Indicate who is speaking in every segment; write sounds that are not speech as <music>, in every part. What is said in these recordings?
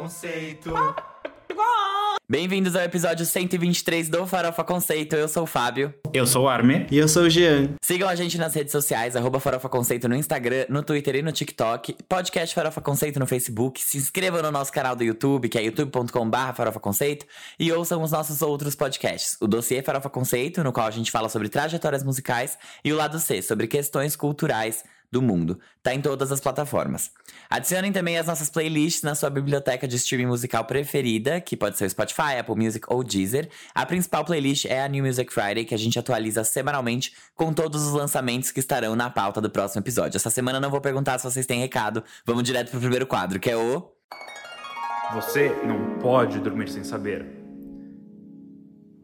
Speaker 1: Conceito. <laughs>
Speaker 2: Bem-vindos ao episódio 123 do Farofa Conceito. Eu sou o Fábio.
Speaker 3: Eu sou o Arme.
Speaker 4: E eu sou o Jean.
Speaker 2: Sigam a gente nas redes sociais, arroba Farofa Conceito no Instagram, no Twitter e no TikTok. Podcast Farofa Conceito no Facebook. Se inscrevam no nosso canal do YouTube, que é youtube.com.br Farofa Conceito. E ouçam os nossos outros podcasts. O Dossiê Farofa Conceito, no qual a gente fala sobre trajetórias musicais. E o Lado C, sobre questões culturais do mundo. Tá em todas as plataformas. Adicionem também as nossas playlists na sua biblioteca de streaming musical preferida, que pode ser o Spotify, Apple Music ou Deezer. A principal playlist é a New Music Friday, que a gente atualiza semanalmente com todos os lançamentos que estarão na pauta do próximo episódio. Essa semana não vou perguntar se vocês têm recado. Vamos direto pro primeiro quadro, que é o
Speaker 3: Você não pode dormir sem saber.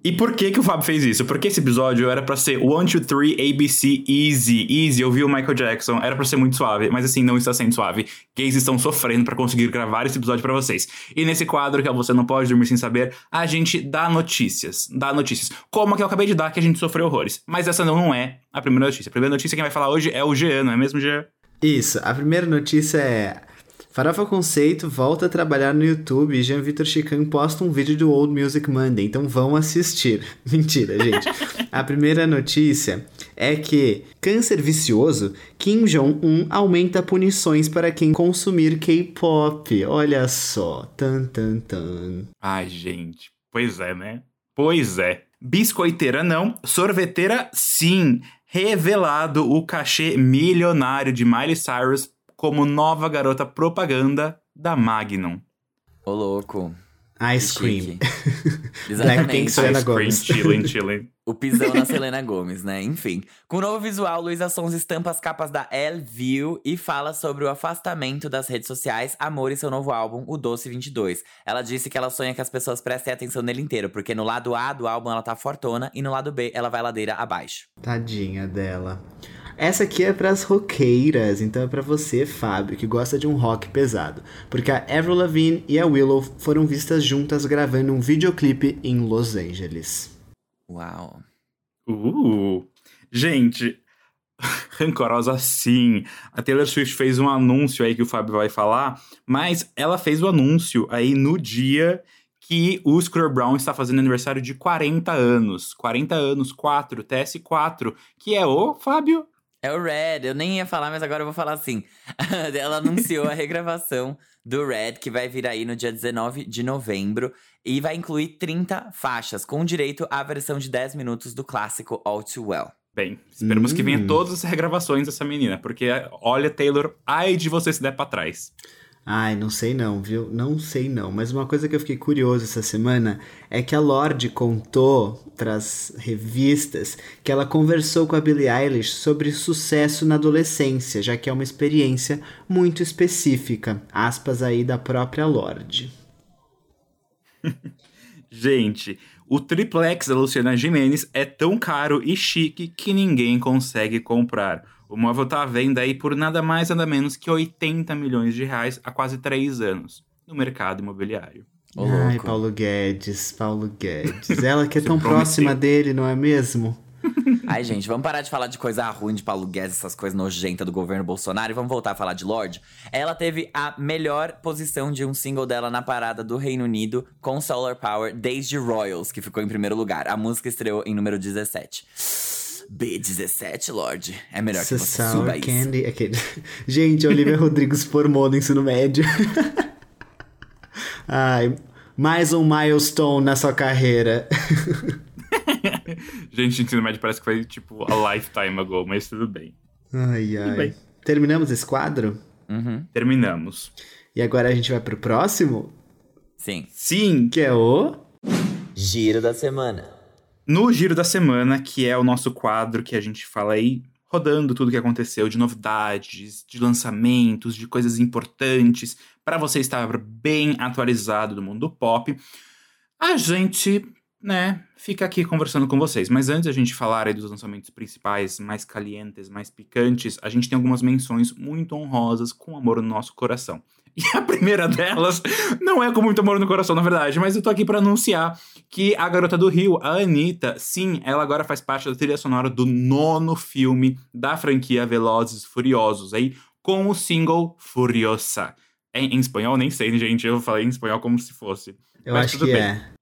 Speaker 3: E por que que o Fábio fez isso? Porque esse episódio era pra ser 1, 2, 3, ABC, easy, easy. Eu vi o Michael Jackson, era pra ser muito suave, mas assim, não está sendo suave. Gays estão sofrendo pra conseguir gravar esse episódio pra vocês. E nesse quadro, que é Você Não Pode Dormir Sem Saber, a gente dá notícias. Dá notícias. Como a que eu acabei de dar, que a gente sofreu horrores. Mas essa não, é a primeira notícia. A primeira notícia quem vai falar hoje é o Jean, não é mesmo, Jean?
Speaker 4: Isso, a primeira notícia é. Farofa Conceito volta a trabalhar no YouTube e Jean Vitor Chican posta um vídeo do Old Music Monday, então vão assistir. <laughs> Mentira, gente. a primeira notícia é que câncer vicioso, Kim Jong-un aumenta punições para quem consumir K-pop. Olha só. Tan, tan, tan.
Speaker 3: Ai, gente. Pois é, né? Pois é. Biscoiteira não, sorveteira sim. Revelado o cachê milionário de Miley Cyrus como nova garota propaganda da Magnum.
Speaker 2: Ô Louco.
Speaker 4: Ice Cream. <laughs> Blackpink, Selena
Speaker 3: Ice cream,
Speaker 4: Gomez.
Speaker 3: chillin', <laughs> chillin'.
Speaker 2: O pisão na Selena Gomes, né? Enfim. Com o novo visual, Luísa Sons estampa as capas da Elle View e fala sobre o afastamento das redes sociais, amor e seu novo álbum, O Doce 22. Ela disse que ela sonha que as pessoas prestem atenção nele inteiro, porque no lado A do álbum ela tá fortona e no lado B ela vai ladeira abaixo.
Speaker 4: Tadinha dela. Essa aqui é pras roqueiras, então é pra você, Fábio, que gosta de um rock pesado. Porque a Avril Lavigne e a Willow foram vistas juntas gravando um videoclipe em Los Angeles.
Speaker 2: Uau.
Speaker 3: Uh, gente, <laughs> rancorosa sim. A Taylor Swift fez um anúncio aí que o Fábio vai falar, mas ela fez o anúncio aí no dia que o Scooter Brown está fazendo aniversário de 40 anos. 40 anos, 4, TS4, que é o Fábio.
Speaker 2: É o Red, eu nem ia falar, mas agora eu vou falar assim. <laughs> Ela anunciou a regravação do Red, que vai vir aí no dia 19 de novembro. E vai incluir 30 faixas, com direito à versão de 10 minutos do clássico All Too Well.
Speaker 3: Bem, esperamos que venha
Speaker 4: Hum.
Speaker 3: todas as regravações dessa menina, porque olha, Taylor, ai de você se der pra trás.
Speaker 4: Ai, não sei não, viu? Não sei não. Mas uma coisa que eu fiquei curioso essa semana é que a Lorde contou pras revistas que ela conversou com a Billie Eilish sobre sucesso na adolescência, já que é uma experiência muito específica. Aspas aí da própria Lorde. <laughs>
Speaker 3: Gente, o triplex da Luciana Gimenez é tão caro e chique que ninguém consegue comprar. O móvel tá à venda aí por nada mais nada menos que 80 milhões de reais há quase 3 anos no mercado imobiliário.
Speaker 2: Ô,
Speaker 4: Ai,
Speaker 2: louco.
Speaker 4: Paulo Guedes, Paulo Guedes. <laughs> Ela que é tão próxima dele, não é mesmo? <laughs>
Speaker 2: Ai, gente, vamos parar de falar de coisa ruim de Paulo Guedes, essas coisas nojentas do governo Bolsonaro e vamos voltar a falar de Lorde. Ela teve a melhor posição de um single dela na parada do Reino Unido com Solar Power desde Royals, que ficou em primeiro lugar. A música estreou em número 17. B17, Lorde. É melhor que você
Speaker 4: Sour
Speaker 2: suba isso.
Speaker 4: Candy. Aquele... <laughs> Gente, a Olivia Rodrigo se formou no ensino médio. <laughs> Ai, mais um milestone na sua carreira. <laughs>
Speaker 3: Gente, ensino médio parece que foi tipo a lifetime ago, mas tudo bem.
Speaker 4: Ai, ai.
Speaker 3: bem.
Speaker 4: Terminamos esse quadro?
Speaker 2: Uhum,
Speaker 3: Terminamos.
Speaker 4: E agora a gente vai pro próximo,
Speaker 2: sim.
Speaker 3: Sim,
Speaker 4: que é o.
Speaker 2: Giro da semana.
Speaker 3: No Giro da Semana, que é o nosso quadro que a gente fala aí, rodando tudo que aconteceu, de novidades, de lançamentos, de coisas importantes, para você estar bem atualizado do mundo pop, a gente, né, fica aqui conversando com vocês. Mas antes a gente falar aí dos lançamentos principais, mais calientes, mais picantes, a gente tem algumas menções muito honrosas com amor no nosso coração. <laughs> E a primeira delas não é com muito amor no coração, na verdade, mas eu tô aqui pra anunciar que a garota do Rio, a Anitta, sim, ela agora faz parte da trilha sonora do nono filme da franquia Velozes Furiosos, aí, com o single Furiosa. em, em espanhol, nem sei, gente. Eu falei em espanhol como se fosse.
Speaker 4: Eu
Speaker 3: Mas
Speaker 4: acho
Speaker 3: tudo
Speaker 4: que
Speaker 3: bem.
Speaker 4: é.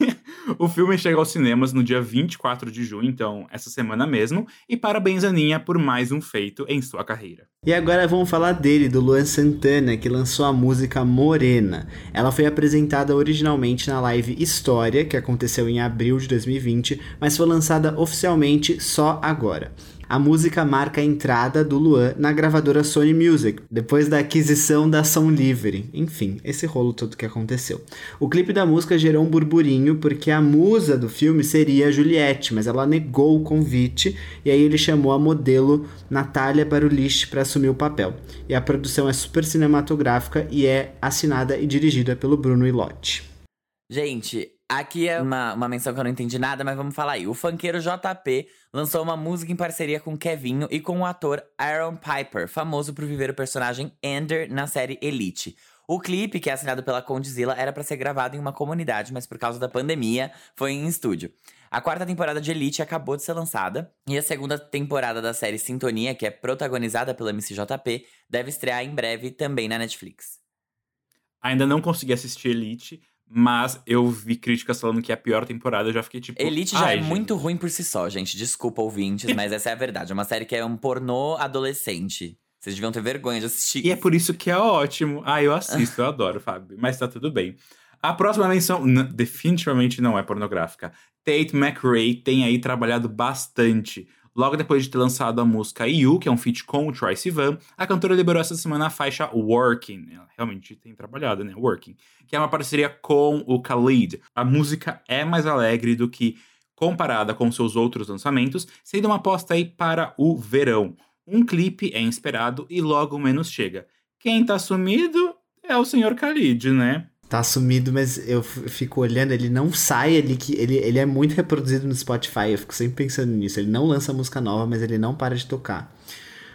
Speaker 4: <laughs>
Speaker 3: O filme chega aos cinemas no dia 24 de junho, então essa semana mesmo. E parabéns, Aninha, por mais um feito em sua carreira.
Speaker 4: E agora vamos falar dele, do Luan Santana, que lançou a música Morena. Ela foi apresentada originalmente na live História, que aconteceu em abril de 2020, mas foi lançada oficialmente só agora. A música marca a entrada do Luan na gravadora Sony Music, depois da aquisição da Som Livre. Enfim, esse rolo todo que aconteceu. O clipe da música gerou um burburinho porque a musa do filme seria a Juliette, mas ela negou o convite e aí ele chamou a modelo Natália Barulich para assumir o papel. E a produção é super cinematográfica e é assinada e dirigida pelo Bruno Ilotti.
Speaker 2: Gente, aqui é uma, uma menção que eu não entendi nada, mas vamos falar aí. O funkeiro JP lançou uma música em parceria com Kevinho e com o ator Aaron Piper, famoso por viver o personagem Ender na série Elite. O clipe, que é assinado pela Condzilla, era para ser gravado em uma comunidade, mas por causa da pandemia, foi em estúdio. A quarta temporada de Elite acabou de ser lançada, e a segunda temporada da série Sintonia, que é protagonizada pelo MCJP, deve estrear em breve também na Netflix.
Speaker 3: Ainda não consegui assistir Elite, mas eu vi críticas falando que é a pior temporada. Eu já fiquei tipo.
Speaker 2: Elite já
Speaker 3: "Ai,
Speaker 2: é
Speaker 3: gente."
Speaker 2: muito ruim por si só, gente. Desculpa, ouvintes, mas essa é a verdade. É uma série que é um pornô adolescente. Vocês deviam ter vergonha de assistir.
Speaker 3: E é por isso que é ótimo. Ah, eu assisto, eu <laughs> adoro, Fábio. Mas tá tudo bem. A próxima menção definitivamente não é pornográfica. Tate McRae tem aí trabalhado bastante. Logo depois de ter lançado a música You, que é um feat com o Troy Sivan, a cantora liberou essa semana a faixa Working. Ela realmente tem trabalhado, né? Working. Que é uma parceria com o Khalid. A música é mais alegre do que comparada com seus outros lançamentos, sendo uma aposta aí para o verão. Um clipe é esperado e logo menos chega. Quem tá sumido é o senhor Khalid, né?
Speaker 4: Tá sumido, mas eu fico olhando, ele não sai ali, que ele, ele é muito reproduzido no Spotify, eu fico sempre pensando nisso. Ele não lança música nova, mas ele não para de tocar.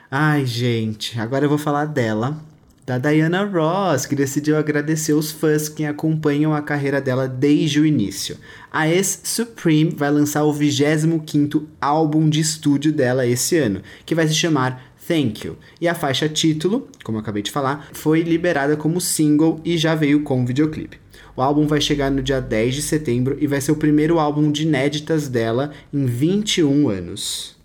Speaker 4: Ai, gente, agora eu vou falar dela, da Diana Ross, que decidiu agradecer os fãs que acompanham a carreira dela desde o início. A ex-Supreme vai lançar o 25º álbum de estúdio dela esse ano, que vai se chamar Thank You. E a faixa título, como eu acabei de falar, foi liberada como single e já veio com videoclipe. O álbum vai chegar no dia 10 de setembro e vai ser o primeiro álbum de inéditas dela em 21 anos.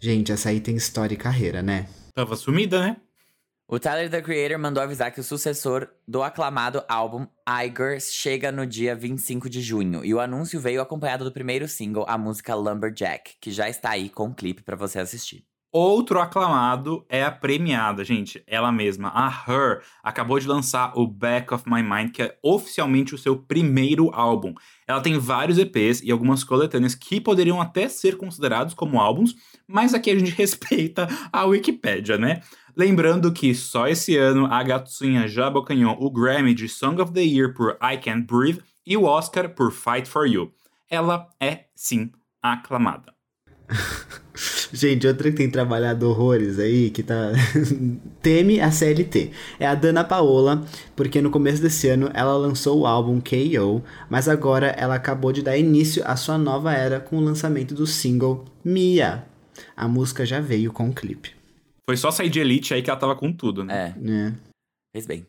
Speaker 4: Gente, essa aí tem história e carreira, né?
Speaker 3: Tava sumida, né?
Speaker 2: O Tyler, the Creator, mandou avisar que o sucessor do aclamado álbum Iger chega no dia 25 de junho. E o anúncio veio acompanhado do primeiro single, a música Lumberjack, que já está aí com um clipe pra você assistir.
Speaker 3: Outro aclamado é a premiada, gente. Ela mesma, a Her, acabou de lançar o Back of My Mind, que é oficialmente o seu primeiro álbum. Ela tem vários EPs e algumas coletâneas que poderiam até ser considerados como álbuns, mas aqui a gente <laughs> respeita a Wikipédia, né? Lembrando que só esse ano a Gatsuinha já abocanhou o Grammy de Song of the Year por I Can't Breathe e o Oscar por Fight for You. Ela é, sim, aclamada. <laughs>
Speaker 4: Gente, outra que tem trabalhado horrores aí, que tá. <laughs> teme a CLT. É a Dana Paola, porque no começo desse ano ela lançou o álbum KO, mas agora ela acabou de dar início à sua nova era com o lançamento do single Mia. A música já veio com o clipe.
Speaker 3: Foi só sair de Elite aí que ela tava com tudo, né?
Speaker 2: É,
Speaker 4: né?
Speaker 2: fez bem.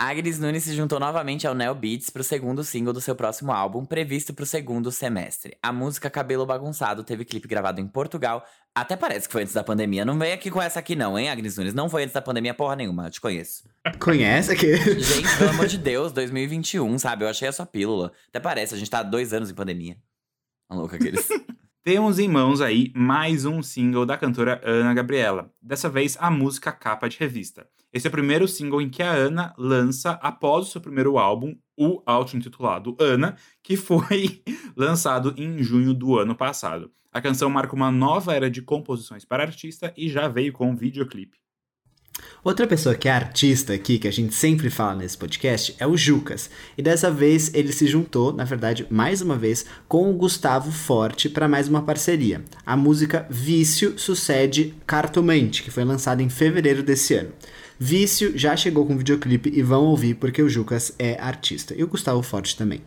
Speaker 2: A Agnes Nunes se juntou novamente ao Neo Beats pro segundo single do seu próximo álbum, previsto pro segundo semestre. A música Cabelo Bagunçado teve clipe gravado em Portugal. Até parece que foi antes da pandemia. Não vem aqui com essa aqui não, hein, Agnes Nunes? Não foi antes da pandemia porra nenhuma, eu te conheço.
Speaker 4: Conhece aquele.
Speaker 2: Gente, pelo amor de <laughs> Deus, 2021, sabe? Eu achei a sua pílula. Até parece, a gente tá há dois anos em pandemia. Tá louco aqueles. <laughs>
Speaker 3: Temos em mãos aí mais um single da cantora Ana Gabriela. Dessa vez a música capa de revista. Esse é o primeiro single em que a Ana lança após o seu primeiro álbum, o auto-intitulado Ana, que foi <laughs> lançado em junho do ano passado. A canção marca uma nova era de composições para artista e já veio com um videoclipe.
Speaker 4: Outra pessoa que é artista aqui, que a gente sempre fala nesse podcast, é o Jucas. E dessa vez ele se juntou, na verdade, mais uma vez, com o Gustavo Forte para mais uma parceria. A música Vício sucede Cartomante, que foi lançada em fevereiro desse ano. Vício já chegou com videoclipe e vão ouvir porque o Jucas é artista. E o Gustavo Forte também.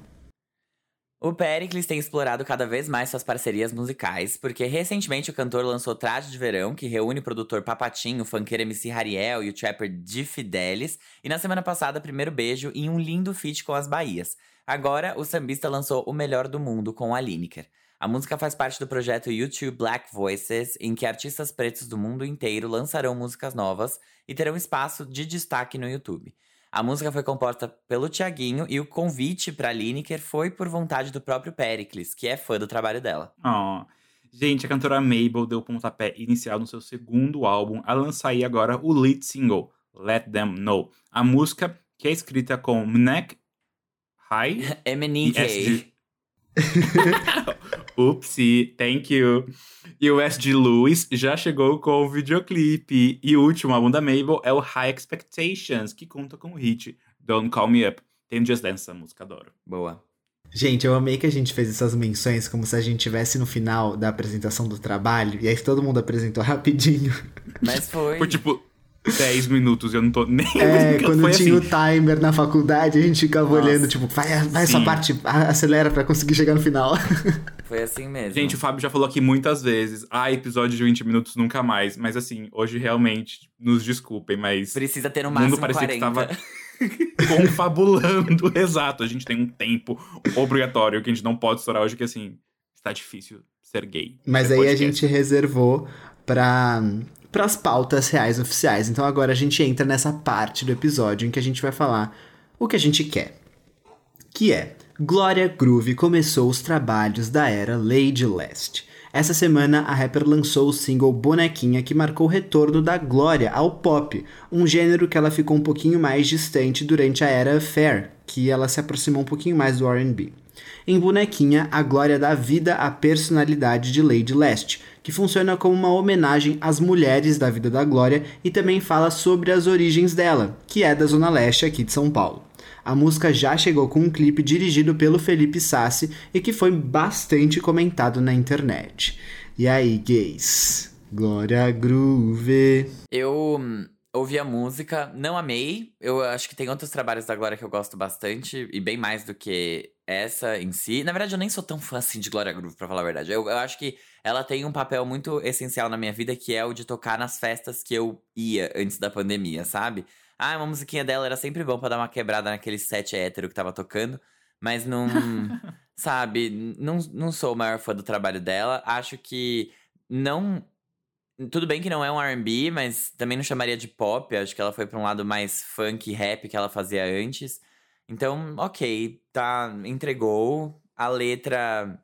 Speaker 2: O Pericles tem explorado cada vez mais suas parcerias musicais, porque recentemente o cantor lançou Traje de Verão, que reúne o produtor Papatinho, o funkeiro MC Hariel e o trapper Di Fidelis, e na semana passada, Primeiro Beijo em um lindo feat com as Bahias. Agora, o sambista lançou O Melhor do Mundo com a Lineker. A música faz parte do projeto YouTube Black Voices, em que artistas pretos do mundo inteiro lançarão músicas novas e terão espaço de destaque no YouTube. A música foi composta pelo Tiaguinho e o convite para Lineker foi por vontade do próprio Pericles, que é fã do trabalho dela.
Speaker 3: Oh. Gente, a cantora Mabel deu o pontapé inicial no seu segundo álbum a lançar aí agora o lead single, Let Them Know. A música, que é escrita com Mnek High <laughs>
Speaker 2: MNK. <laughs>
Speaker 3: Upsi, thank you. E o S.G. Lewis já chegou com o videoclipe. E o último álbum da Mabel é o High Expectations, que conta com o hit Don't Call Me Up. Tem Just Dance essa música, adoro.
Speaker 2: Boa.
Speaker 4: Gente, eu amei que a gente fez essas menções como se a gente tivesse no final da apresentação do trabalho e aí todo mundo apresentou <laughs> rapidinho.
Speaker 2: Mas foi.
Speaker 3: Foi tipo 10 minutos, eu não tô nem.
Speaker 4: É, quando
Speaker 3: Foi
Speaker 4: tinha
Speaker 3: assim.
Speaker 4: o timer na faculdade, a gente ficava
Speaker 2: Nossa.
Speaker 4: olhando, tipo, vai, vai essa parte, acelera pra conseguir chegar no final. <laughs>
Speaker 2: Foi assim mesmo.
Speaker 3: Gente, o Fábio já falou aqui muitas vezes. Ah, episódio de 20 minutos nunca mais. Mas assim, hoje realmente, nos desculpem, mas.
Speaker 2: Precisa ter no
Speaker 3: o
Speaker 2: máximo
Speaker 3: mundo parecia
Speaker 2: 40.
Speaker 3: que tava <laughs> confabulando. <laughs> Exato, a gente tem um tempo obrigatório que a gente não pode estourar hoje, que assim, está difícil ser gay.
Speaker 4: Mas aí a gente reservou pra as pautas reais oficiais. Então agora a gente entra nessa parte do episódio em que a gente vai falar o que a gente quer. Que é, Glória Groove começou os trabalhos da era Lady Leste. Essa semana, a rapper lançou o single Bonequinha, que marcou o retorno da Glória ao pop, um gênero que ela ficou um pouquinho mais distante durante a era Fair, que ela se aproximou um pouquinho mais do R&B. Em Bonequinha, a Glória dá vida à personalidade de Lady Leste, que funciona como uma homenagem às mulheres da vida da Glória e também fala sobre as origens dela, que é da Zona Leste aqui de São Paulo. A música já chegou com um clipe dirigido pelo Felipe Sassi e que foi bastante comentado na internet. E aí, gays? Glória Groove.
Speaker 2: Eu hum, ouvi a música, não amei. Eu acho que tem outros trabalhos da Glória que eu gosto bastante, e bem mais do que essa em si. Na verdade, eu nem sou tão fã assim de Glória Groove, pra falar a verdade. Eu, eu acho que ela tem um papel muito essencial na minha vida, que é o de tocar nas festas que eu ia antes da pandemia, sabe? Ah, uma musiquinha dela era sempre bom pra dar uma quebrada naquele set hétero que tava tocando, mas não. <laughs> sabe, não, não sou o maior fã do trabalho dela. Acho que não tudo bem que não é um R&B, mas também não chamaria de pop. Acho que ela foi pra um lado mais funk, rap que ela fazia antes. Então, ok, tá, entregou. A letra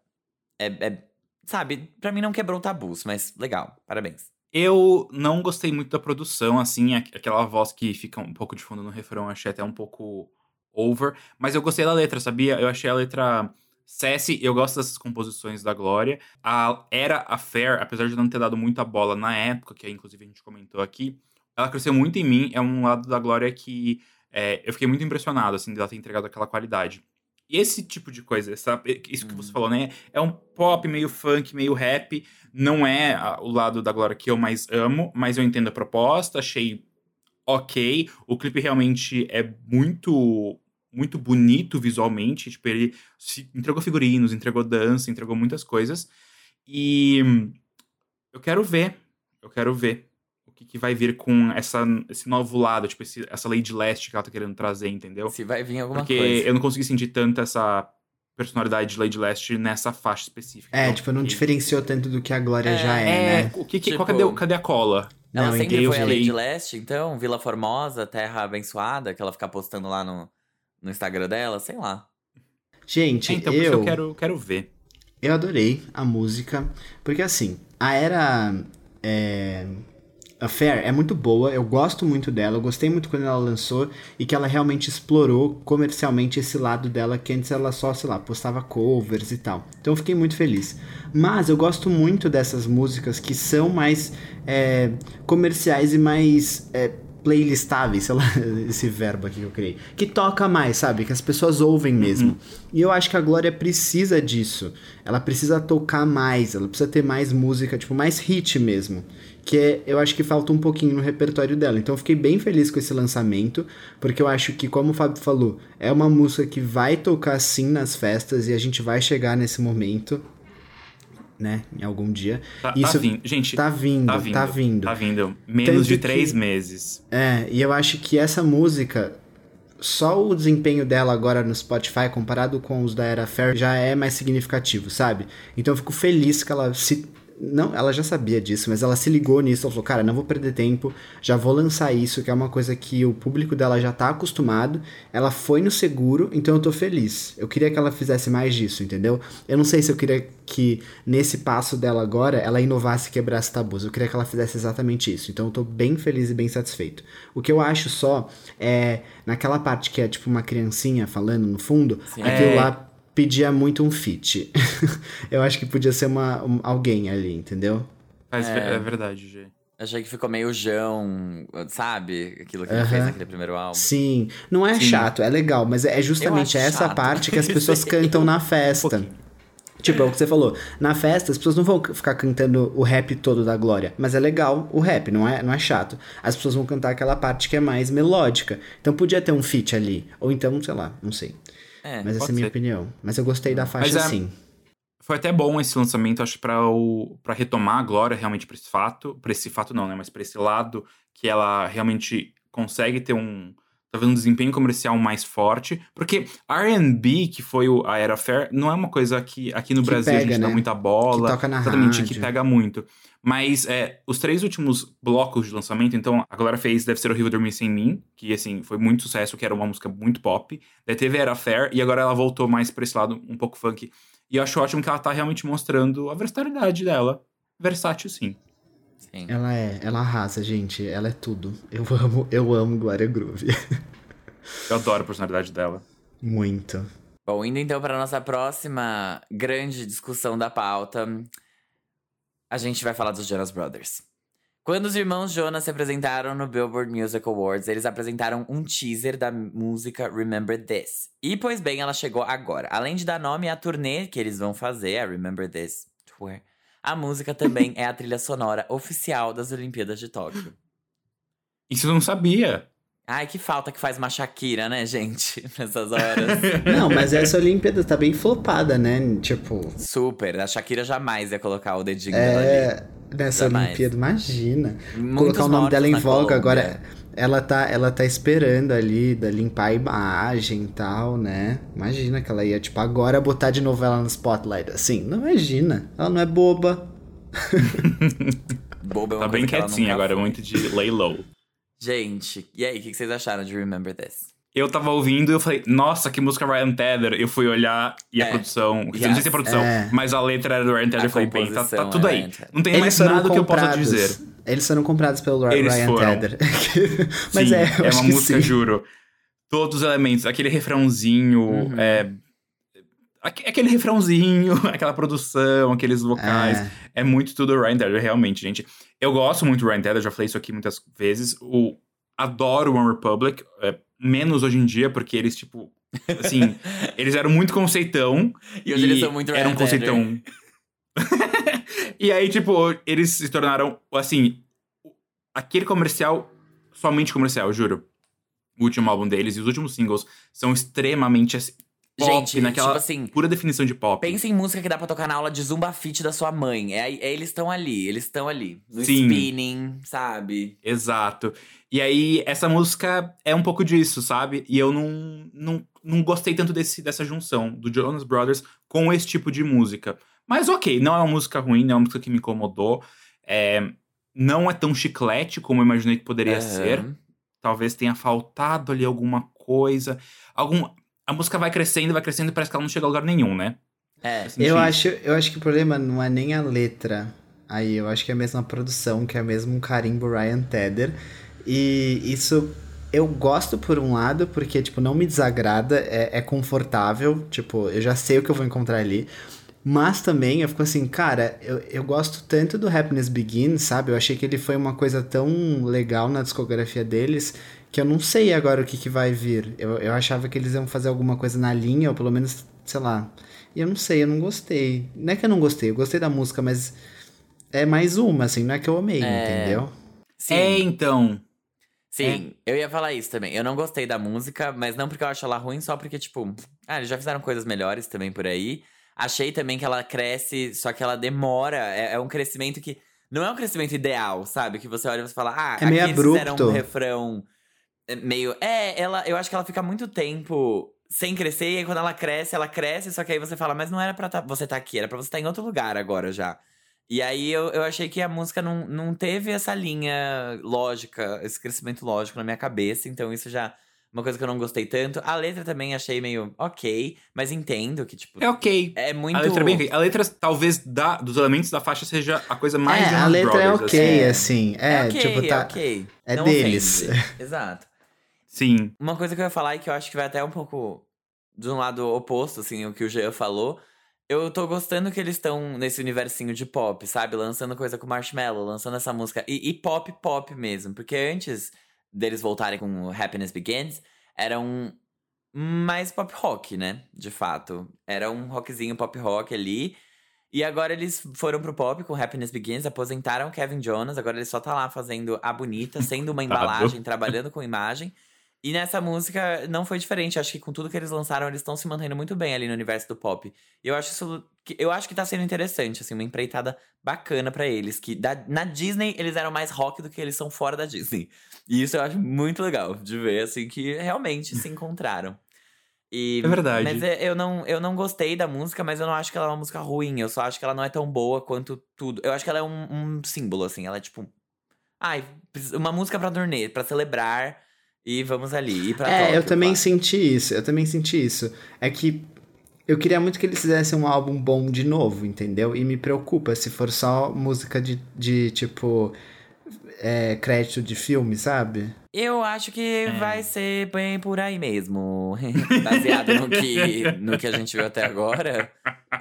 Speaker 2: é, é- sabe, pra mim não quebrou tabus, mas legal, parabéns.
Speaker 3: Eu não gostei muito da produção, assim, aqu- aquela voz que fica um pouco de fundo no refrão, achei até um pouco over. Mas eu gostei da letra, sabia? Eu achei a letra Sassy, eu gosto dessas composições da Glória. A Era Affair, apesar de não ter dado muita bola na época, que inclusive a gente comentou aqui, ela cresceu muito em mim. É um lado da Glória que é, eu fiquei muito impressionado, assim, dela ter entregado aquela qualidade. E esse tipo de coisa, essa- isso que você falou, né? É um pop meio funk, meio rap. Não é a- o lado da Glória que eu mais amo, mas eu entendo a proposta, achei ok. O clipe realmente é muito muito bonito visualmente, tipo, ele se- entregou figurinos, entregou dança, entregou muitas coisas. E hum, eu quero ver, eu quero ver que, que vai vir com essa, esse novo lado, tipo, esse- essa Lady Leste que ela tá querendo trazer, entendeu?
Speaker 2: Se vai vir alguma
Speaker 3: Porque
Speaker 2: coisa.
Speaker 3: eu não consegui sentir tanto essa personalidade de Lady Leste nessa faixa específica.
Speaker 4: É,
Speaker 3: Então,
Speaker 4: tipo, não diferenciou tanto do que a Glória
Speaker 2: É,
Speaker 4: já é,
Speaker 3: É,
Speaker 4: né?
Speaker 3: o que, que
Speaker 2: Tipo-
Speaker 3: qual, cadê, cadê a cola?
Speaker 2: Ela
Speaker 4: Não,
Speaker 2: sempre foi a Lady Leste, então, Vila Formosa, Terra Abençoada, que ela fica postando lá no, no Instagram dela, sei lá.
Speaker 4: Gente,
Speaker 3: É, então, por isso
Speaker 4: eu,
Speaker 3: eu quero, quero ver.
Speaker 4: eu adorei a música, porque assim, a era é, Affair é muito boa, eu gosto muito dela, eu gostei muito quando ela lançou e que ela realmente explorou comercialmente esse lado dela, que antes ela só, sei lá, postava covers e tal. Então eu fiquei muito feliz. Mas eu gosto muito dessas músicas que são mais é, comerciais e mais é, playlistáveis, sei lá, <laughs> esse verbo aqui que eu criei. Que toca mais, sabe? Que as pessoas ouvem mesmo. Uhum. E eu acho que a Glória precisa disso. Ela precisa tocar mais, ela precisa ter mais música, tipo, mais hit mesmo. Que é, eu acho que falta um pouquinho no repertório dela. Então eu fiquei bem feliz com esse lançamento, porque eu acho que, como o Fábio falou, é uma música que vai tocar sim nas festas e a gente vai chegar nesse momento né? Em algum dia.
Speaker 3: Tá, tá Isso tá vindo. Gente,
Speaker 4: tá vindo, tá vindo. Tá vindo.
Speaker 3: Tá vindo. Menos Tanto de três que, meses.
Speaker 4: É, e eu acho que essa música, só o desempenho dela agora no Spotify, comparado com os da Era Fair, já é mais significativo, sabe? Então eu fico feliz que ela se não, ela já sabia disso, mas ela se ligou nisso, ela falou, cara, não vou perder tempo, já vou lançar isso, que é uma coisa que o público dela já tá acostumado. Ela foi no seguro, então eu tô feliz. Eu queria que ela fizesse mais disso, entendeu? Eu não sei se eu queria que nesse passo dela agora ela inovasse e quebrasse tabus. Eu queria que ela fizesse exatamente isso. Então eu tô bem feliz e bem satisfeito. O que eu acho só é naquela parte que é tipo uma criancinha falando no fundo, Sim. aquilo é... lá pedia muito um fit. <laughs> eu acho que podia ser uma, um, alguém ali, entendeu?
Speaker 3: Mas é, é verdade, Gê.
Speaker 2: Achei que ficou meio João, sabe? Aquilo que ele fez naquele primeiro álbum.
Speaker 4: Sim. Não é Sim. chato, é legal, mas é justamente essa chato. parte que as <laughs> pessoas cantam na festa. Um Tipo, é o que você falou. Na festa, as pessoas não vão ficar cantando o rap todo da Glória. Mas é legal o rap, não é, não é chato. As pessoas vão cantar aquela parte que é mais melódica. Então podia ter um feat ali. Ou então, sei lá, não sei. É, Mas essa é a minha opinião. Mas eu gostei da faixa é, sim.
Speaker 3: Foi até bom esse lançamento, acho, para retomar a Glória realmente para esse fato. Para esse fato não, né? Mas para esse lado que ela realmente consegue ter um talvez um desempenho comercial mais forte, porque R&B, que foi o, a Era Fair, não é uma coisa que aqui no que Brasil pega, a gente né? dá muita bola,
Speaker 4: que toca na
Speaker 3: exatamente,
Speaker 4: rádio.
Speaker 3: que pega muito. Mas é, os três últimos blocos de lançamento, então, a galera fez Deve Ser Horrível Dormir Sem Mim, que, assim, foi muito sucesso, que era uma música muito pop. Daí teve Era Fair, e agora ela voltou mais pra esse lado um pouco funk. E eu acho ótimo que ela tá realmente mostrando a versatilidade dela. Versátil, sim.
Speaker 4: Sim. Ela é, ela arrasa, gente. Ela é tudo. Eu amo, eu amo Glória Groove.
Speaker 3: eu adoro a personalidade dela.
Speaker 4: Muito.
Speaker 2: Bom, indo então para nossa próxima grande discussão da pauta, a gente vai falar dos Jonas Brothers. Quando os irmãos Jonas se apresentaram no Billboard Music Awards, eles apresentaram um teaser da música Remember This. E, pois bem, ela chegou agora. Além de dar nome à turnê que eles vão fazer, a Remember This Tour, a música também <laughs> é a trilha sonora oficial das Olimpíadas de Tóquio.
Speaker 3: Isso eu não sabia.
Speaker 2: Ai, que falta que faz uma Shakira, né, gente? <laughs> Nessas horas. <laughs>
Speaker 4: Não, mas essa Olimpíada tá bem flopada, né? Tipo.
Speaker 2: Super. A Shakira jamais ia colocar o dedinho é... dela ali.
Speaker 4: Nessa jamais. Olimpíada, imagina. Muitos Colocar o nome dela em voga agora. Ela tá, ela tá esperando ali da limpar a imagem e tal, né? Imagina que ela ia, tipo, agora botar de novo ela no spotlight. Assim, não imagina. Ela não é boba. <laughs>
Speaker 2: boba é uma
Speaker 3: Tá bem quietinha agora, foi. muito de lay low.
Speaker 2: Gente, e aí, o que vocês acharam de Remember This?
Speaker 3: Eu tava ouvindo e eu falei, nossa, que música Ryan Tedder. Eu fui olhar e a é. produção. Yes. Não sei se é produção, é. mas a letra era do Ryan Tedder. Eu falei, bem, tá, tá tudo aí. Não tem Eles mais nada que eu possa dizer.
Speaker 4: Eles foram comprados pelo Eles Ryan
Speaker 3: foram.
Speaker 4: Tedder. <laughs> mas sim,
Speaker 3: é, é uma música, sim. juro. Todos os elementos, aquele refrãozinho, uhum. é, aquele refrãozinho, <laughs> aquela produção, aqueles vocais. É, é muito tudo Ryan Tedder, realmente, gente. Eu gosto muito do Ryan Tedder, já falei isso aqui muitas vezes. O, adoro One Republic, é, menos hoje em dia, porque eles, tipo. Assim, <laughs> eles eram muito conceitão.
Speaker 2: E hoje e eles são muito Ryan
Speaker 3: Eram um conceitão. <laughs> e aí, tipo, eles se tornaram, assim, aquele comercial, somente comercial, juro. O último álbum deles e os últimos singles são extremamente assim, pop, Gente, naquela tipo assim, pura definição de pop.
Speaker 2: Pensa em música que dá pra tocar na aula de Zumba Fit da sua mãe. É, é eles estão ali, eles estão ali. No Sim. spinning, sabe?
Speaker 3: Exato. E aí, essa música é um pouco disso, sabe? E eu não, não, não gostei tanto desse, dessa junção do Jonas Brothers com esse tipo de música. Mas ok, não é uma música ruim, não é uma música que me incomodou. É, não é tão chiclete como eu imaginei que poderia uhum. ser. Talvez tenha faltado ali alguma coisa. Algum, a música vai crescendo, vai crescendo e parece que ela não chega a lugar nenhum, né?
Speaker 4: É. Eu acho, eu acho que o problema não é nem a letra. Aí eu acho que é a produção, que é mesmo um carimbo Ryan Tedder. E isso eu gosto por um lado, porque, tipo, não me desagrada, é, é confortável. Tipo, eu já sei o que eu vou encontrar ali. Mas também eu fico assim, cara, eu, eu gosto tanto do Happiness Begins, sabe? Eu achei que ele foi uma coisa tão legal na discografia deles que eu não sei agora o que, que vai vir. Eu, eu achava que eles iam fazer alguma coisa na linha, ou pelo menos, sei lá. E eu não sei, eu não gostei. Não é que eu não gostei, eu gostei da música, mas é mais uma, assim, não é que eu amei,
Speaker 2: É.
Speaker 4: entendeu?
Speaker 2: Sim,
Speaker 3: É, então.
Speaker 2: sim, eu ia falar isso também. Eu não gostei da música, mas não porque eu acho ela ruim, só porque, tipo, ah, eles já fizeram coisas melhores também por aí. Achei também que ela cresce, só que ela demora. É, é um crescimento que. Não é um crescimento ideal, sabe? Que você olha e você fala, ah,
Speaker 4: É meio
Speaker 2: aqui eles fizeram
Speaker 4: abrupto.
Speaker 2: um refrão é, meio. É, ela, eu acho que ela fica muito tempo sem crescer, e aí quando ela cresce, ela cresce, só que aí você fala, mas não era pra tá- você estar aqui, era pra você estar em outro lugar agora já. E aí eu, eu achei que a música não, não teve essa linha lógica, esse crescimento lógico na minha cabeça, então isso já. Uma coisa que eu não gostei tanto. A letra também achei meio ok, mas entendo que, tipo,
Speaker 3: É ok.
Speaker 2: é muito.
Speaker 3: A letra é bem ok. A letra, talvez, da, dos elementos da faixa seja a coisa mais
Speaker 4: é, a letra é
Speaker 3: Brothers,
Speaker 4: ok,
Speaker 3: assim.
Speaker 4: assim. É,
Speaker 2: ok,
Speaker 4: tipo, tá.
Speaker 2: é ok.
Speaker 4: é
Speaker 2: Não
Speaker 4: deles.
Speaker 2: ofende. <laughs> Exato.
Speaker 3: Sim.
Speaker 2: Uma coisa que eu ia falar e que eu acho que vai até um pouco de um lado oposto, assim, o que o Jean falou. Eu tô gostando que eles estão nesse universinho de pop, sabe? Lançando coisa com Marshmallow, lançando essa música. E, e pop, pop mesmo. Porque antes deles voltarem com o Happiness Begins, era um mais pop rock, né? De fato. Era um rockzinho pop rock ali. E agora eles foram pro pop com Happiness Begins, aposentaram Kevin Jonas, agora ele só tá lá fazendo a bonita, <laughs> sendo uma embalagem, trabalhando com imagem. E nessa música não foi diferente. Acho que com tudo que eles lançaram, eles estão se mantendo muito bem ali no universo do pop. E eu acho isso. Que- Eu acho que tá sendo interessante, assim, uma empreitada bacana pra eles. Que da- na Disney eles eram mais rock do que eles são fora da Disney. E isso eu acho muito legal de ver, assim, que realmente se encontraram. E,
Speaker 3: É verdade.
Speaker 2: Mas é- eu não, eu não gostei da música, mas eu não acho que ela é uma música ruim. Eu só acho que ela não é tão boa quanto tudo. Eu acho que ela é um, um símbolo, assim. Ela é tipo. Ai, uma música pra turnê, pra celebrar. E vamos ali. E pra
Speaker 4: É, eu
Speaker 2: Tóquio,
Speaker 4: também
Speaker 2: claro.
Speaker 4: senti isso, eu também senti isso. É que eu queria muito que eles fizessem um álbum bom de novo, entendeu? E me preocupa se for só música de, de tipo, é, crédito de filme, sabe?
Speaker 2: Eu acho que
Speaker 3: É.
Speaker 2: vai ser bem por aí mesmo. <laughs> Baseado no que, no que a gente viu até agora.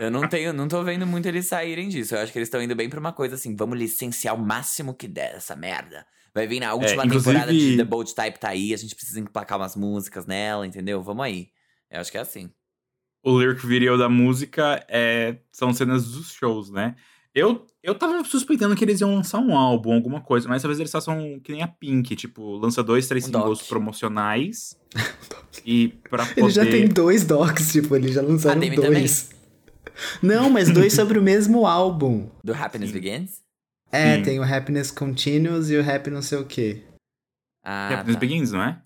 Speaker 2: Eu não tenho, não tô vendo muito eles saírem disso. Eu acho que eles estão indo bem pra uma coisa assim, vamos licenciar o máximo que der essa merda. Vai vir na última
Speaker 3: É, inclusive-
Speaker 2: temporada de The Bold Type tá aí, a gente precisa emplacar umas músicas nela, entendeu? Vamos aí. Eu acho que é assim.
Speaker 3: O lyric video da música é, são cenas dos shows, né? Eu, eu tava suspeitando que eles iam lançar um álbum, alguma coisa, mas talvez eles façam que nem a Pink, tipo, lança dois, três
Speaker 2: Um
Speaker 3: singles
Speaker 2: doc.
Speaker 3: promocionais. <laughs> e pra poder.
Speaker 4: Ele já tem dois docs, tipo, eles já lançaram dois. Não, mas dois <laughs> sobre o mesmo álbum.
Speaker 2: Do Happiness
Speaker 3: Sim.
Speaker 2: Begins?
Speaker 4: É,
Speaker 3: Sim.
Speaker 4: tem o Happiness Continuous e o Happy não sei o quê.
Speaker 2: Ah,
Speaker 3: Happiness
Speaker 2: tá.
Speaker 3: Begins, não é?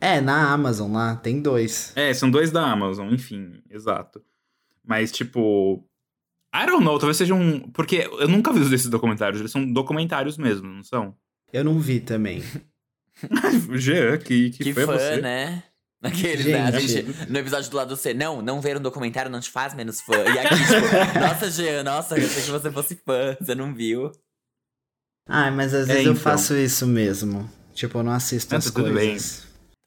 Speaker 4: É, na Amazon lá, tem dois.
Speaker 3: É, são dois da Amazon, enfim, exato. Mas, tipo. I don't know, talvez seja um. Porque eu nunca vi desses documentários, eles são documentários mesmo, não são?
Speaker 4: Eu não vi também. <laughs>
Speaker 3: Jean, que, que,
Speaker 2: Que
Speaker 3: foi
Speaker 2: fã,
Speaker 3: você?
Speaker 2: né? Aqueles, né? A
Speaker 4: Gente.
Speaker 2: gente, <laughs> no episódio do lado C, não, não ver um documentário não te faz menos fã. E aqui, tipo, <laughs> nossa, Jean, nossa, eu achei que você fosse fã, você não viu.
Speaker 4: Ah, mas às
Speaker 3: É,
Speaker 4: vezes eu
Speaker 3: então.
Speaker 4: faço isso mesmo. Tipo, eu não assisto
Speaker 3: Ah,
Speaker 4: as
Speaker 3: tá tudo bem.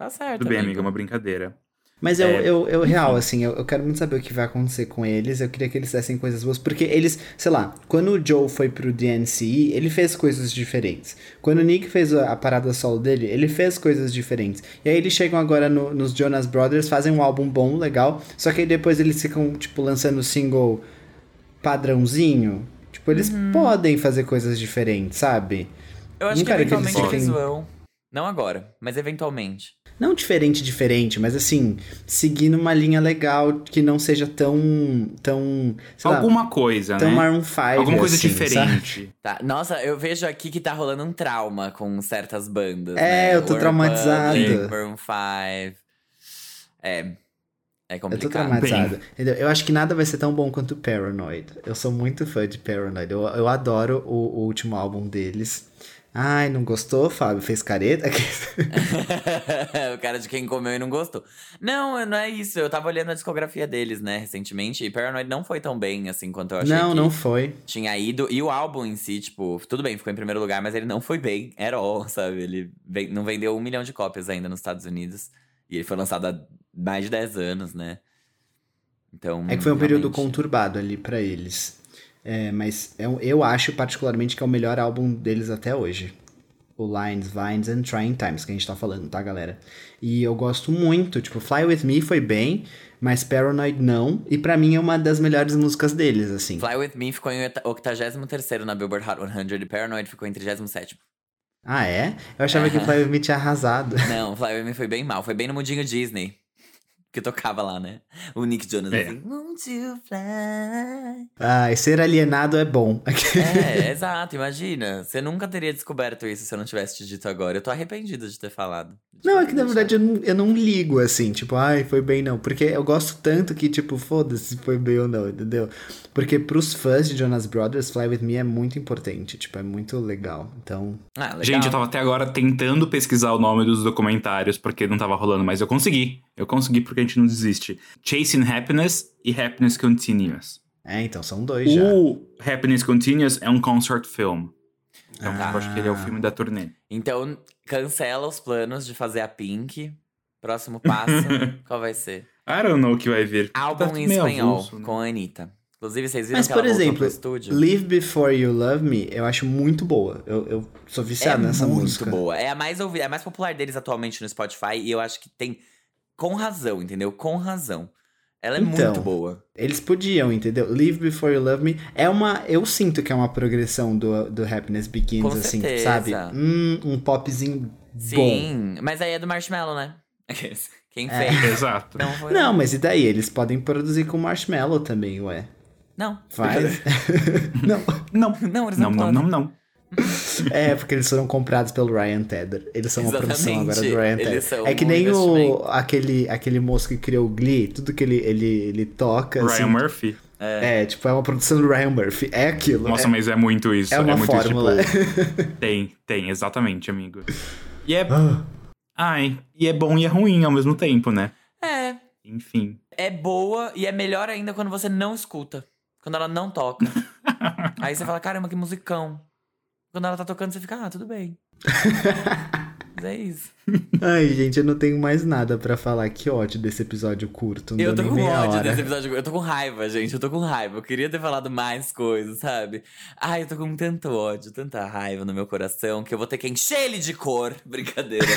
Speaker 2: Tá certo.
Speaker 3: Tudo bem,
Speaker 2: amigo.
Speaker 3: amiga, é uma brincadeira.
Speaker 4: Mas eu,
Speaker 3: É,
Speaker 4: eu, eu real, assim, eu, eu quero muito saber o que vai acontecer com eles. Eu queria que eles dessem coisas boas. Porque eles, sei lá, quando o Joe foi pro DNCE, ele fez coisas diferentes. Quando o Nick fez a, a parada solo dele, ele fez coisas diferentes. E aí eles chegam agora no- nos Jonas Brothers, fazem um álbum bom, legal. Só que aí depois eles ficam, tipo, lançando single padrãozinho. Tipo, eles
Speaker 2: Uhum.
Speaker 4: podem fazer coisas diferentes, sabe?
Speaker 2: Eu acho
Speaker 4: Não
Speaker 2: que
Speaker 4: quero que
Speaker 2: eventualmente
Speaker 3: eles
Speaker 2: eles vão. Não agora, mas eventualmente.
Speaker 4: Não diferente, diferente, mas assim, seguindo uma linha legal que não seja tão. tão. Sei lá,
Speaker 3: Alguma coisa,
Speaker 4: tão
Speaker 3: né?
Speaker 4: Maroon 5.
Speaker 3: Alguma coisa
Speaker 4: assim,
Speaker 3: diferente.
Speaker 2: Tá, nossa, eu vejo aqui que tá rolando um trauma com certas bandas.
Speaker 4: É,
Speaker 2: né?
Speaker 4: eu tô
Speaker 2: One
Speaker 4: traumatizado.
Speaker 2: Maroon 5. É. É
Speaker 4: Eu tô
Speaker 2: complicado.
Speaker 4: traumatizado. Entendeu? Eu acho que nada vai ser tão bom quanto Paranoid. Eu sou muito fã de Paranoid. Eu, eu adoro o, o último álbum deles. Ai, não gostou, Fábio? Fez careta? <laughs>
Speaker 2: o cara de quem comeu e não gostou. Não, não é isso. Eu tava olhando a discografia deles, né, recentemente. E Paranoid não foi tão bem, assim, quanto eu achei
Speaker 4: não, não foi.
Speaker 2: tinha ido. E o álbum em si, tipo, tudo bem, ficou em primeiro lugar, mas ele não foi bem at all, <laughs> sabe? Ele não vendeu um milhão de cópias ainda nos Estados Unidos. E ele foi lançado há mais de 10 anos, né? Então,
Speaker 4: É que foi um período
Speaker 2: realmente-
Speaker 4: conturbado ali pra eles. É, mas eu, eu acho particularmente que é o melhor álbum deles até hoje. O Lines, Vines and Trying Times, que a gente tá falando, tá, galera? E eu gosto muito, tipo, Fly With Me foi bem, mas Paranoid não. E pra mim é uma das melhores músicas deles, assim.
Speaker 2: Fly With Me ficou em 83 na Billboard Hot 100 e Paranoid ficou em 37
Speaker 4: Ah, é? Eu achava que Fly With Me tinha arrasado.
Speaker 2: Não, Fly With Me foi bem mal. Foi bem no mundinho Disney. Que tocava lá, né? O Nick Jonas
Speaker 3: É.
Speaker 2: assim. Won't you fly?
Speaker 4: Ah, ser alienado é bom.
Speaker 2: É, exato, imagina. Você nunca teria descoberto isso se eu não tivesse te dito agora. Eu tô arrependido de ter falado.
Speaker 4: Não, é que na verdade eu não, eu não ligo assim, tipo, ai, foi bem não. Porque eu gosto tanto que, tipo, foda-se se foi bem ou não, entendeu? Porque pros fãs de Jonas Brothers, Fly With Me é muito importante, tipo, é muito legal. Então,
Speaker 2: Ah, legal.
Speaker 3: Gente, eu tava até agora tentando pesquisar o nome dos documentários porque não tava rolando, mas eu consegui. Eu consegui porque a gente não desiste. Chasing Happiness e Happiness Continuous.
Speaker 4: é, então, são dois já.
Speaker 3: O Happiness Continuous é um concert film. Então,
Speaker 4: Ah.
Speaker 3: eu acho que ele é o filme da turnê.
Speaker 2: Então, cancela os planos de fazer a Pink. Próximo passo, <laughs> qual vai ser?
Speaker 3: I don't know o que vai vir.
Speaker 2: Álbum
Speaker 3: Tá
Speaker 2: em espanhol,
Speaker 3: avulso, né?
Speaker 2: com a Anitta. Inclusive, vocês viram
Speaker 4: Mas,
Speaker 2: que
Speaker 4: por exemplo? Live Before You Love Me, eu acho muito boa. Eu, eu sou
Speaker 2: É
Speaker 4: viciado nessa
Speaker 2: muito
Speaker 4: música.
Speaker 2: boa. É a mais ouvida, é a mais popular deles atualmente no Spotify e eu acho que tem com razão, entendeu? Com razão. Ela é
Speaker 4: Então,
Speaker 2: muito boa.
Speaker 4: Eles podiam, entendeu? Live Before You Love Me é uma. Eu sinto que é uma progressão do, do Happiness Begins,
Speaker 2: Com
Speaker 4: assim,
Speaker 2: certeza.
Speaker 4: sabe? Hum, um popzinho bom.
Speaker 2: Sim, mas aí é do Marshmallow, né? <laughs> Quem
Speaker 4: É.
Speaker 2: fez?
Speaker 3: Exato.
Speaker 2: Não foi.
Speaker 4: Não, mas e daí? Eles podem produzir com marshmallow também, ué.
Speaker 2: Não.
Speaker 4: Faz. não. <laughs> <laughs>
Speaker 3: Não,
Speaker 2: Não, eles
Speaker 3: não,
Speaker 2: não,
Speaker 3: não, não. <laughs>
Speaker 4: É, porque eles foram comprados pelo Ryan Tedder. Eles são uma produção
Speaker 2: Exatamente.
Speaker 4: agora do Ryan Tedder. É que nem o, aquele, aquele moço que criou o Glee, tudo que ele, ele, ele toca. assim,
Speaker 3: Ryan Murphy.
Speaker 4: É, tipo, é uma produção do Ryan Murphy. É aquilo.
Speaker 3: Nossa,
Speaker 4: é,
Speaker 3: mas é muito isso.
Speaker 4: é uma
Speaker 3: muito
Speaker 4: fórmula.
Speaker 3: Isso, tipo, <laughs> tem, tem, exatamente, amigo. E é.
Speaker 4: Ah.
Speaker 3: Ai, e é bom e é ruim ao mesmo tempo, né?
Speaker 2: É.
Speaker 3: Enfim.
Speaker 2: É boa e é melhor ainda quando você não escuta. Quando ela não toca. <laughs> aí você fala, caramba, que musicão. Quando ela tá tocando, você fica, ah, tudo bem. Mas <laughs> é isso.
Speaker 4: Ai, gente, eu não tenho mais nada pra falar. Que ódio desse episódio curto. Não
Speaker 2: Eu tô com ódio
Speaker 4: hora.
Speaker 2: desse episódio. Eu tô com raiva, gente. Eu tô com raiva. Eu queria ter falado mais coisas, sabe? Ai, eu tô com tanto ódio, tanta raiva no meu coração que eu vou ter que encher ele de cor. <laughs> Brincadeira. <laughs>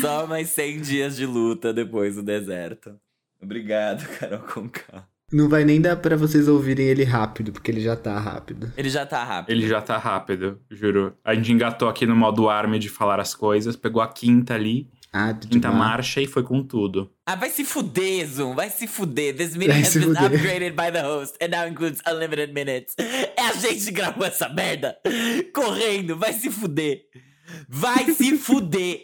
Speaker 2: Só mais 100 dias de luta depois do deserto. Obrigado, Carol Conká.
Speaker 4: Não vai nem dar pra vocês ouvirem ele rápido, porque ele já tá rápido.
Speaker 2: Ele já tá rápido.
Speaker 3: Ele já tá rápido, juro. A gente engatou aqui no modo army de falar as coisas, pegou a quinta ali,
Speaker 4: Ah, de
Speaker 3: quinta
Speaker 4: uma-
Speaker 3: marcha e foi com tudo.
Speaker 2: Ah, vai se fuder, Zoom. Vai se fuder. This meeting
Speaker 4: Vai
Speaker 2: has been
Speaker 4: fuder.
Speaker 2: upgraded by the host and now includes unlimited minutes. É a gente que gravou essa merda correndo. Vai se fuder. Vai se fuder.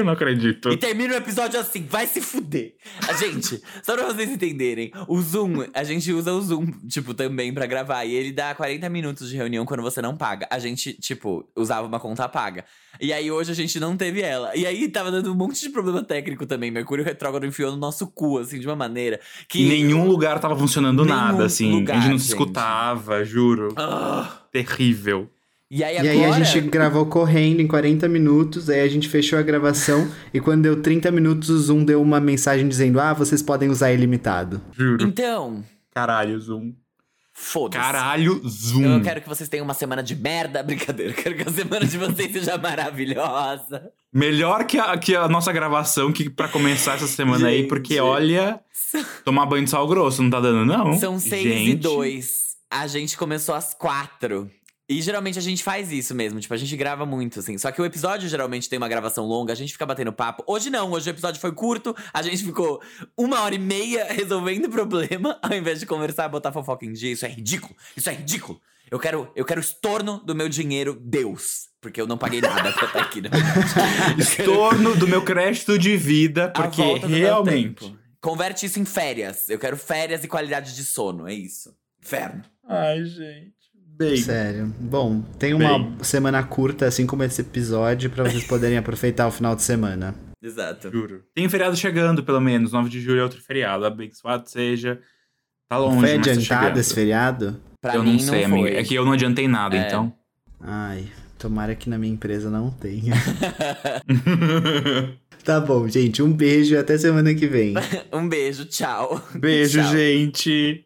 Speaker 3: Eu não acredito.
Speaker 2: E termina o episódio assim, vai se fuder. A gente, só pra vocês entenderem, o Zoom, a gente usa o Zoom, tipo, também pra gravar. E ele dá 40 minutos de reunião quando você não paga. A gente, tipo, usava uma conta paga. E aí hoje a gente não teve ela. E aí tava dando um monte de problema técnico também. Mercúrio retrógrado enfiou no nosso cu, assim, de uma maneira que.
Speaker 3: Nenhum lugar tava funcionando nada, assim. a
Speaker 2: lugar,
Speaker 3: gente não se
Speaker 2: gente.
Speaker 3: escutava, juro.
Speaker 2: Ah.
Speaker 3: Terrível.
Speaker 2: E aí
Speaker 4: E
Speaker 2: agora.
Speaker 4: aí a gente gravou correndo em 40 minutos, aí a gente fechou a gravação e quando deu 30 minutos o Zoom deu uma mensagem dizendo: "Ah, vocês podem usar ilimitado".
Speaker 3: Juro.
Speaker 2: Então,
Speaker 3: Caralho, Zoom.
Speaker 2: foda-se.
Speaker 3: Caralho, Zoom.
Speaker 2: Eu quero que vocês tenham uma semana de merda. <laughs> Brincadeira. Eu quero que a semana de vocês seja maravilhosa.
Speaker 3: Melhor que a, que a nossa gravação que pra começar essa semana aí,
Speaker 2: Gente.
Speaker 3: porque olha, tomar banho de sal grosso não tá dando, não.
Speaker 2: São seis
Speaker 3: Gente,
Speaker 2: e dois. A gente começou às quatro. E geralmente a gente faz isso mesmo, tipo, a gente grava muito, assim. Só que o episódio geralmente tem uma gravação longa, a gente fica batendo papo. Hoje não, hoje o episódio foi curto, a gente ficou uma hora e meia <laughs> resolvendo o problema, ao invés de conversar e botar fofoca em dia. Isso é ridículo, isso é ridículo. Eu quero, eu quero estorno do meu dinheiro, Deus. Porque eu não paguei nada <laughs> pra estar aqui, né? <laughs>
Speaker 3: Estorno do meu crédito de vida, porque realmente.
Speaker 2: Converte isso em férias. Eu quero férias e qualidade de sono, é isso. Inferno.
Speaker 3: Ai, gente. Bem.
Speaker 4: Sério. Bom, tem uma
Speaker 3: Bem.
Speaker 4: semana curta assim como esse episódio pra vocês poderem <laughs> aproveitar o final de semana.
Speaker 2: Exato.
Speaker 3: Juro. Tem um feriado chegando, pelo menos. 9 de julho é outro feriado. Abençoado seja. Tá longe,
Speaker 4: Foi
Speaker 3: tá
Speaker 4: adiantado
Speaker 3: chegando.
Speaker 4: esse feriado?
Speaker 2: Pra
Speaker 3: eu
Speaker 2: mim
Speaker 3: não sei,
Speaker 2: não
Speaker 3: amiga. É que eu não adiantei nada,
Speaker 2: É.
Speaker 3: então.
Speaker 4: Ai, tomara que na minha empresa não tenha. <laughs> Tá bom, gente. Um beijo e até semana que vem. <laughs>
Speaker 2: um beijo, tchau.
Speaker 3: Beijo,
Speaker 2: Tchau.
Speaker 3: gente.